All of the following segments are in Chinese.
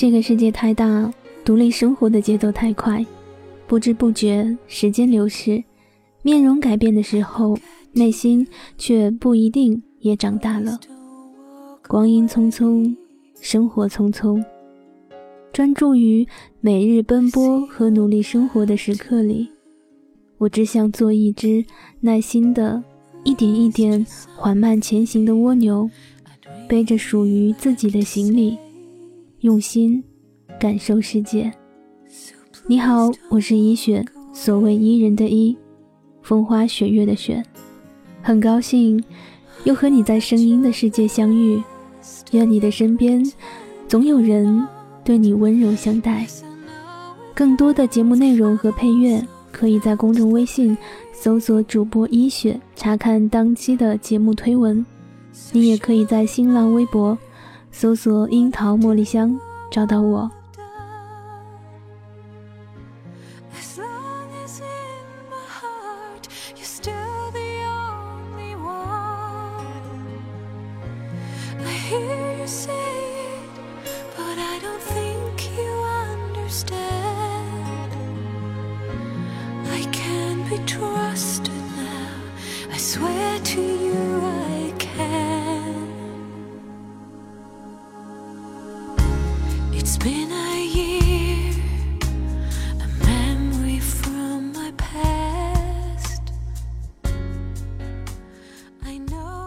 这个世界太大，独立生活的节奏太快，不知不觉时间流逝，面容改变的时候，内心却不一定也长大了。光阴匆匆，生活匆匆，专注于每日奔波和努力生活的时刻里，我只想做一只耐心的、一点一点缓慢前行的蜗牛，背着属于自己的行李。用心感受世界。你好，我是依雪，所谓伊人的伊，风花雪月的雪。很高兴又和你在声音的世界相遇。愿你的身边总有人对你温柔相待。更多的节目内容和配乐，可以在公众微信搜索主播依雪，查看当期的节目推文。你也可以在新浪微博。搜索樱桃茉莉香，找到我。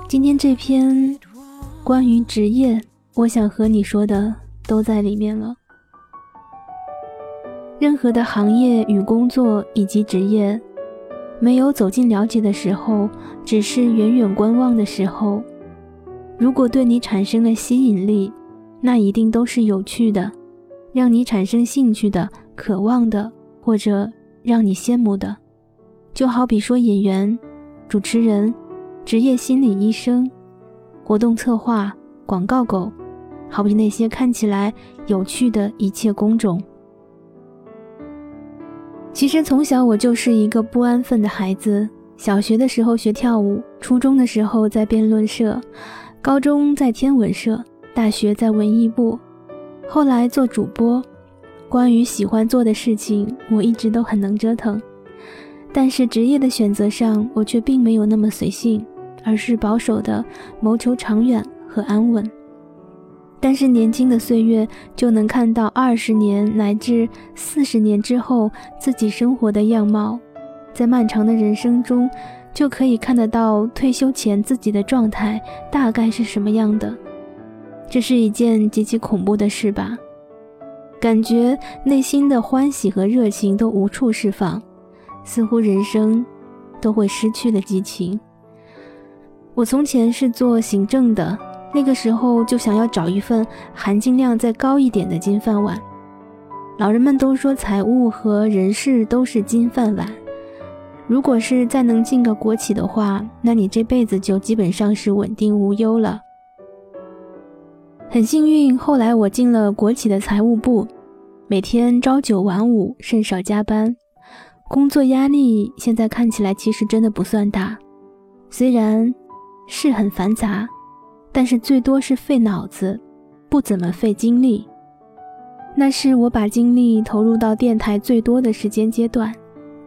今天这篇关于职业，我想和你说的都在里面了。任何的行业与工作以及职业，没有走进了解的时候，只是远远观望的时候，如果对你产生了吸引力，那一定都是有趣的，让你产生兴趣的、渴望的，或者让你羡慕的。就好比说演员、主持人。职业心理医生、活动策划、广告狗，好比那些看起来有趣的一切工种。其实从小我就是一个不安分的孩子。小学的时候学跳舞，初中的时候在辩论社，高中在天文社，大学在文艺部，后来做主播。关于喜欢做的事情，我一直都很能折腾。但是职业的选择上，我却并没有那么随性。而是保守的谋求长远和安稳，但是年轻的岁月就能看到二十年乃至四十年之后自己生活的样貌，在漫长的人生中，就可以看得到退休前自己的状态大概是什么样的。这是一件极其恐怖的事吧？感觉内心的欢喜和热情都无处释放，似乎人生都会失去了激情。我从前是做行政的，那个时候就想要找一份含金量再高一点的金饭碗。老人们都说财务和人事都是金饭碗，如果是再能进个国企的话，那你这辈子就基本上是稳定无忧了。很幸运，后来我进了国企的财务部，每天朝九晚五，甚少加班，工作压力现在看起来其实真的不算大，虽然。是很繁杂，但是最多是费脑子，不怎么费精力。那是我把精力投入到电台最多的时间阶段，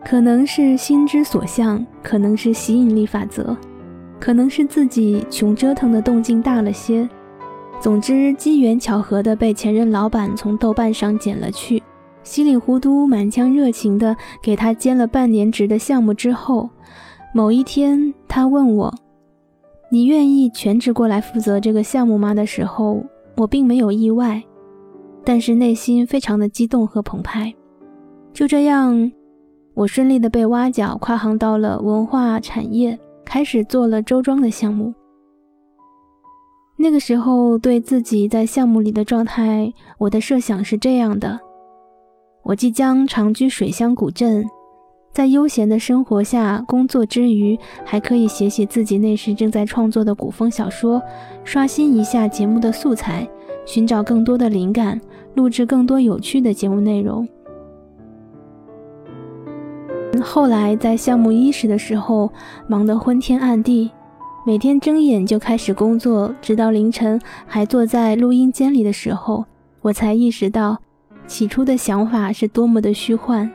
可能是心之所向，可能是吸引力法则，可能是自己穷折腾的动静大了些。总之，机缘巧合的被前任老板从豆瓣上捡了去，稀里糊涂、满腔热情的给他兼了半年职的项目之后，某一天他问我。你愿意全职过来负责这个项目吗？的时候，我并没有意外，但是内心非常的激动和澎湃。就这样，我顺利的被挖角，跨行到了文化产业，开始做了周庄的项目。那个时候，对自己在项目里的状态，我的设想是这样的：我即将长居水乡古镇。在悠闲的生活下，工作之余还可以写写自己那时正在创作的古风小说，刷新一下节目的素材，寻找更多的灵感，录制更多有趣的节目内容。后来在项目伊始的时候，忙得昏天暗地，每天睁眼就开始工作，直到凌晨还坐在录音间里的时候，我才意识到，起初的想法是多么的虚幻。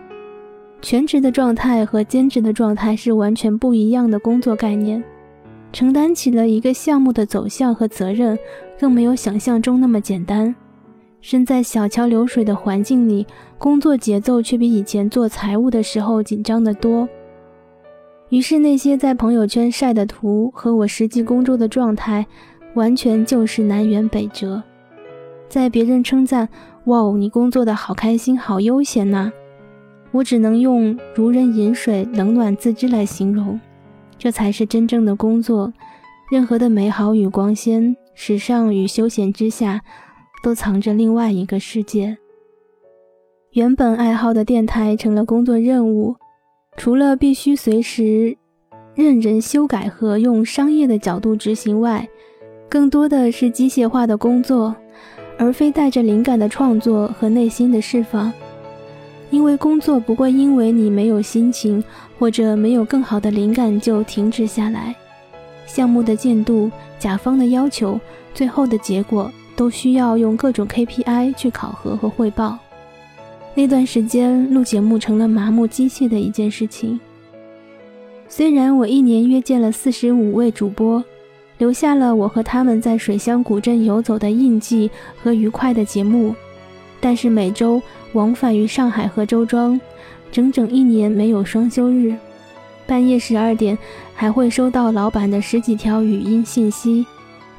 全职的状态和兼职的状态是完全不一样的工作概念，承担起了一个项目的走向和责任，更没有想象中那么简单。身在小桥流水的环境里，工作节奏却比以前做财务的时候紧张得多。于是，那些在朋友圈晒的图和我实际工作的状态，完全就是南辕北辙。在别人称赞“哇哦，你工作的好开心，好悠闲呐”，我只能用“如人饮水，冷暖自知”来形容。这才是真正的工作。任何的美好与光鲜，时尚与休闲之下。都藏着另外一个世界。原本爱好的电台成了工作任务，除了必须随时任人修改和用商业的角度执行外，更多的是机械化的工作，而非带着灵感的创作和内心的释放。因为工作不会因为你没有心情或者没有更好的灵感就停止下来。项目的进度、甲方的要求、最后的结果。都需要用各种 KPI 去考核和汇报。那段时间录节目成了麻木机械的一件事情。虽然我一年约见了四十五位主播，留下了我和他们在水乡古镇游走的印记和愉快的节目，但是每周往返于上海和周庄，整整一年没有双休日。半夜十二点还会收到老板的十几条语音信息。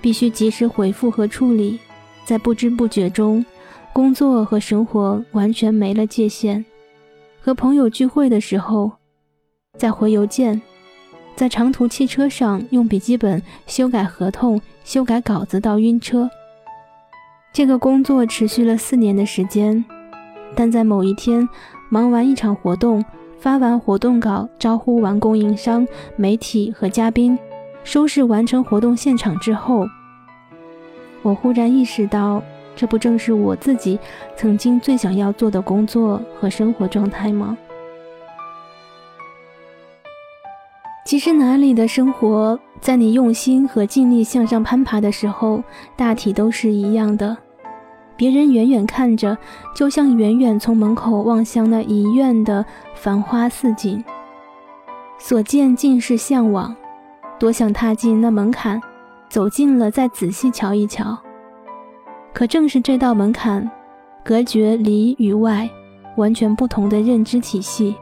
必须及时回复和处理，在不知不觉中，工作和生活完全没了界限。和朋友聚会的时候，在回邮件；在长途汽车上用笔记本修改合同、修改稿子到晕车。这个工作持续了四年的时间，但在某一天忙完一场活动，发完活动稿，招呼完供应商、媒体和嘉宾。收拾完成活动现场之后，我忽然意识到，这不正是我自己曾经最想要做的工作和生活状态吗？其实哪里的生活，在你用心和尽力向上攀爬的时候，大体都是一样的。别人远远看着，就像远远从门口望向那一院的繁花似锦，所见尽是向往。多想踏进那门槛，走近了再仔细瞧一瞧。可正是这道门槛，隔绝里与外完全不同的认知体系。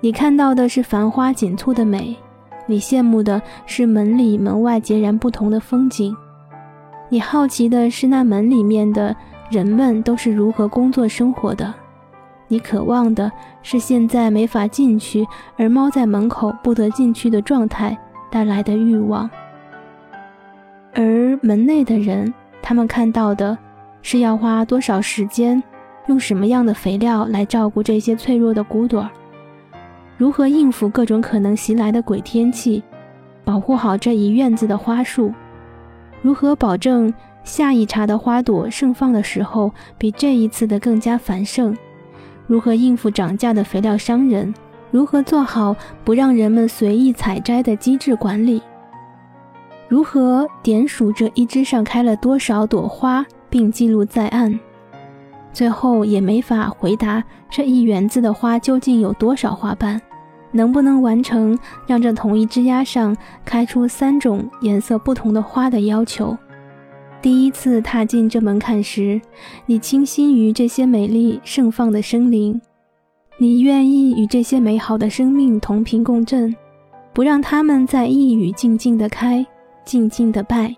你看到的是繁花锦簇的美，你羡慕的是门里门外截然不同的风景。你好奇的是那门里面的人们都是如何工作生活的。你渴望的是现在没法进去，而猫在门口不得进去的状态。带来的欲望，而门内的人，他们看到的是要花多少时间，用什么样的肥料来照顾这些脆弱的骨朵，如何应付各种可能袭来的鬼天气，保护好这一院子的花树，如何保证下一茬的花朵盛放的时候比这一次的更加繁盛，如何应付涨价的肥料商人。如何做好不让人们随意采摘的机制管理？如何点数这一枝上开了多少朵花，并记录在案？最后也没法回答这一园子的花究竟有多少花瓣，能不能完成让这同一枝丫上开出三种颜色不同的花的要求？第一次踏进这门槛时，你倾心于这些美丽盛放的生灵。你愿意与这些美好的生命同频共振，不让他们在一语静静的开，静静的拜。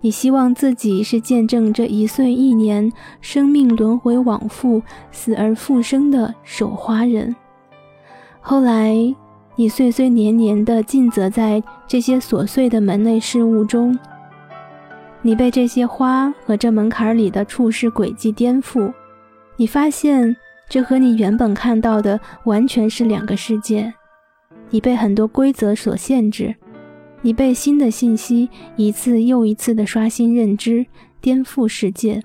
你希望自己是见证这一岁一年生命轮回往复、死而复生的守花人。后来，你岁岁年年的尽责在这些琐碎的门内事物中，你被这些花和这门槛里的处事轨迹颠覆，你发现。这和你原本看到的完全是两个世界。你被很多规则所限制，你被新的信息一次又一次的刷新认知，颠覆世界。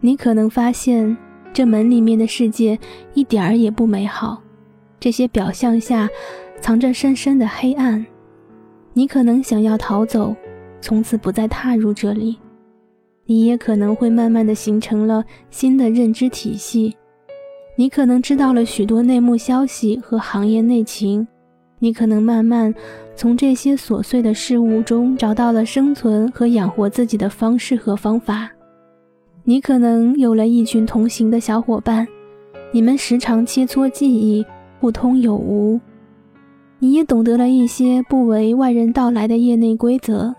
你可能发现这门里面的世界一点儿也不美好，这些表象下藏着深深的黑暗。你可能想要逃走，从此不再踏入这里。你也可能会慢慢的形成了新的认知体系。你可能知道了许多内幕消息和行业内情，你可能慢慢从这些琐碎的事物中找到了生存和养活自己的方式和方法。你可能有了一群同行的小伙伴，你们时常切磋技艺，互通有无。你也懂得了一些不为外人道来的业内规则。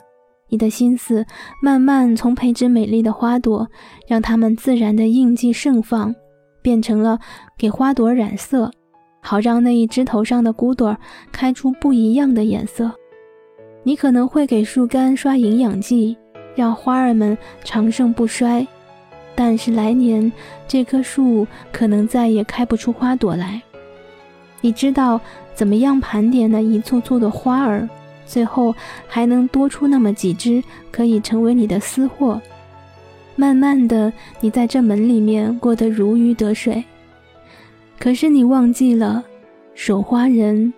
你的心思慢慢从培植美丽的花朵，让它们自然的应季盛放。变成了给花朵染色，好让那一枝头上的骨朵开出不一样的颜色。你可能会给树干刷营养剂，让花儿们长盛不衰。但是来年这棵树可能再也开不出花朵来。你知道怎么样盘点那一簇簇的花儿，最后还能多出那么几枝，可以成为你的私货。慢慢的，你在这门里面过得如鱼得水。可是你忘记了，守花人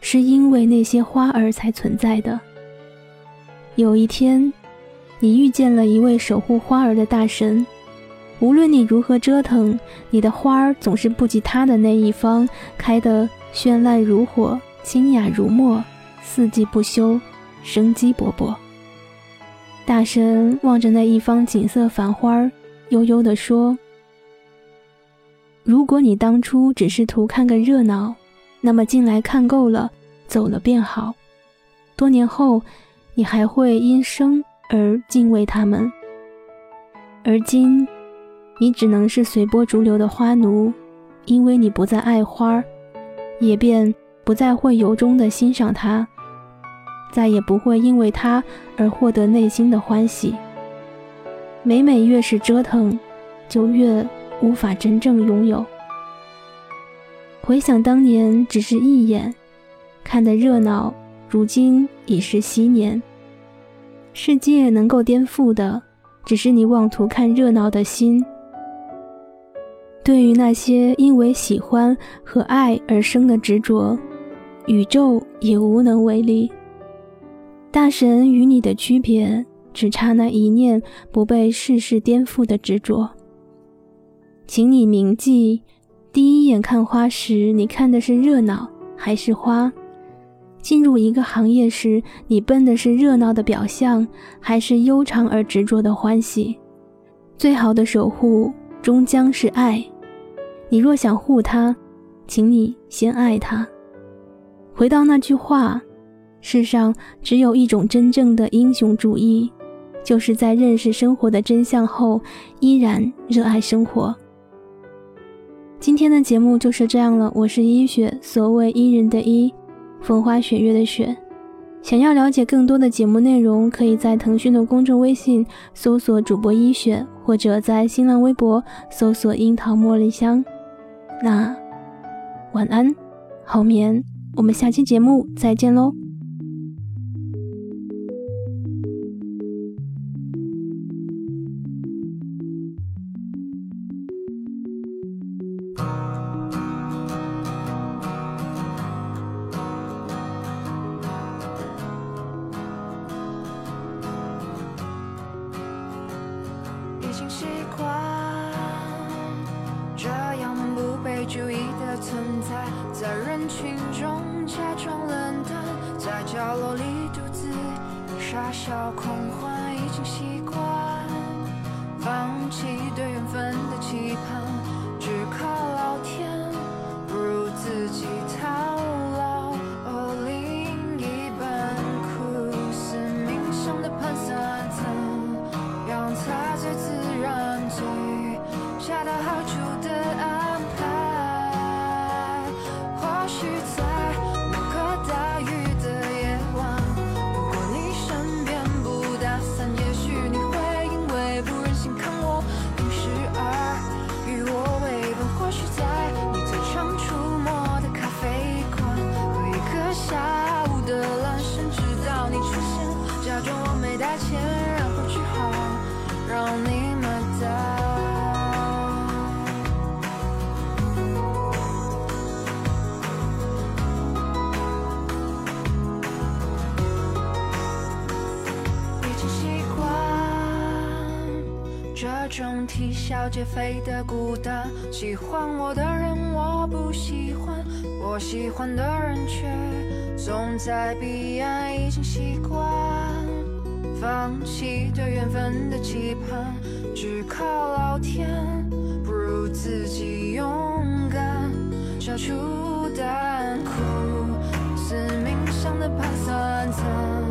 是因为那些花儿才存在的。有一天，你遇见了一位守护花儿的大神，无论你如何折腾，你的花儿总是不及他的那一方开得绚烂如火，清雅如墨，四季不休，生机勃勃。大神望着那一方锦瑟繁花，悠悠地说：“如果你当初只是图看个热闹，那么进来看够了，走了便好。多年后，你还会因生而敬畏他们。而今，你只能是随波逐流的花奴，因为你不再爱花儿，也便不再会由衷的欣赏它。”再也不会因为它而获得内心的欢喜。每每越是折腾，就越无法真正拥有。回想当年，只是一眼看的热闹，如今已是昔年。世界能够颠覆的，只是你妄图看热闹的心。对于那些因为喜欢和爱而生的执着，宇宙也无能为力。大神与你的区别，只差那一念不被世事颠覆的执着。请你铭记，第一眼看花时，你看的是热闹还是花？进入一个行业时，你奔的是热闹的表象，还是悠长而执着的欢喜？最好的守护，终将是爱。你若想护它，请你先爱它。回到那句话。世上只有一种真正的英雄主义，就是在认识生活的真相后，依然热爱生活。今天的节目就是这样了，我是一雪，所谓伊人的伊，风花雪月的雪。想要了解更多的节目内容，可以在腾讯的公众微信搜索主播一雪，或者在新浪微博搜索樱桃茉莉香。那晚安，好眠，我们下期节目再见喽。已经习惯这样不被注意的存在，在人群中假装冷淡，在角落里独自傻笑狂欢，已经习惯放弃对缘分的期盼，只靠种啼笑皆非的孤单。喜欢我的人我不喜欢，我喜欢的人却总在彼岸，已经习惯放弃对缘分的期盼，只靠老天，不如自己勇敢，消除淡苦，是冥想的盘算。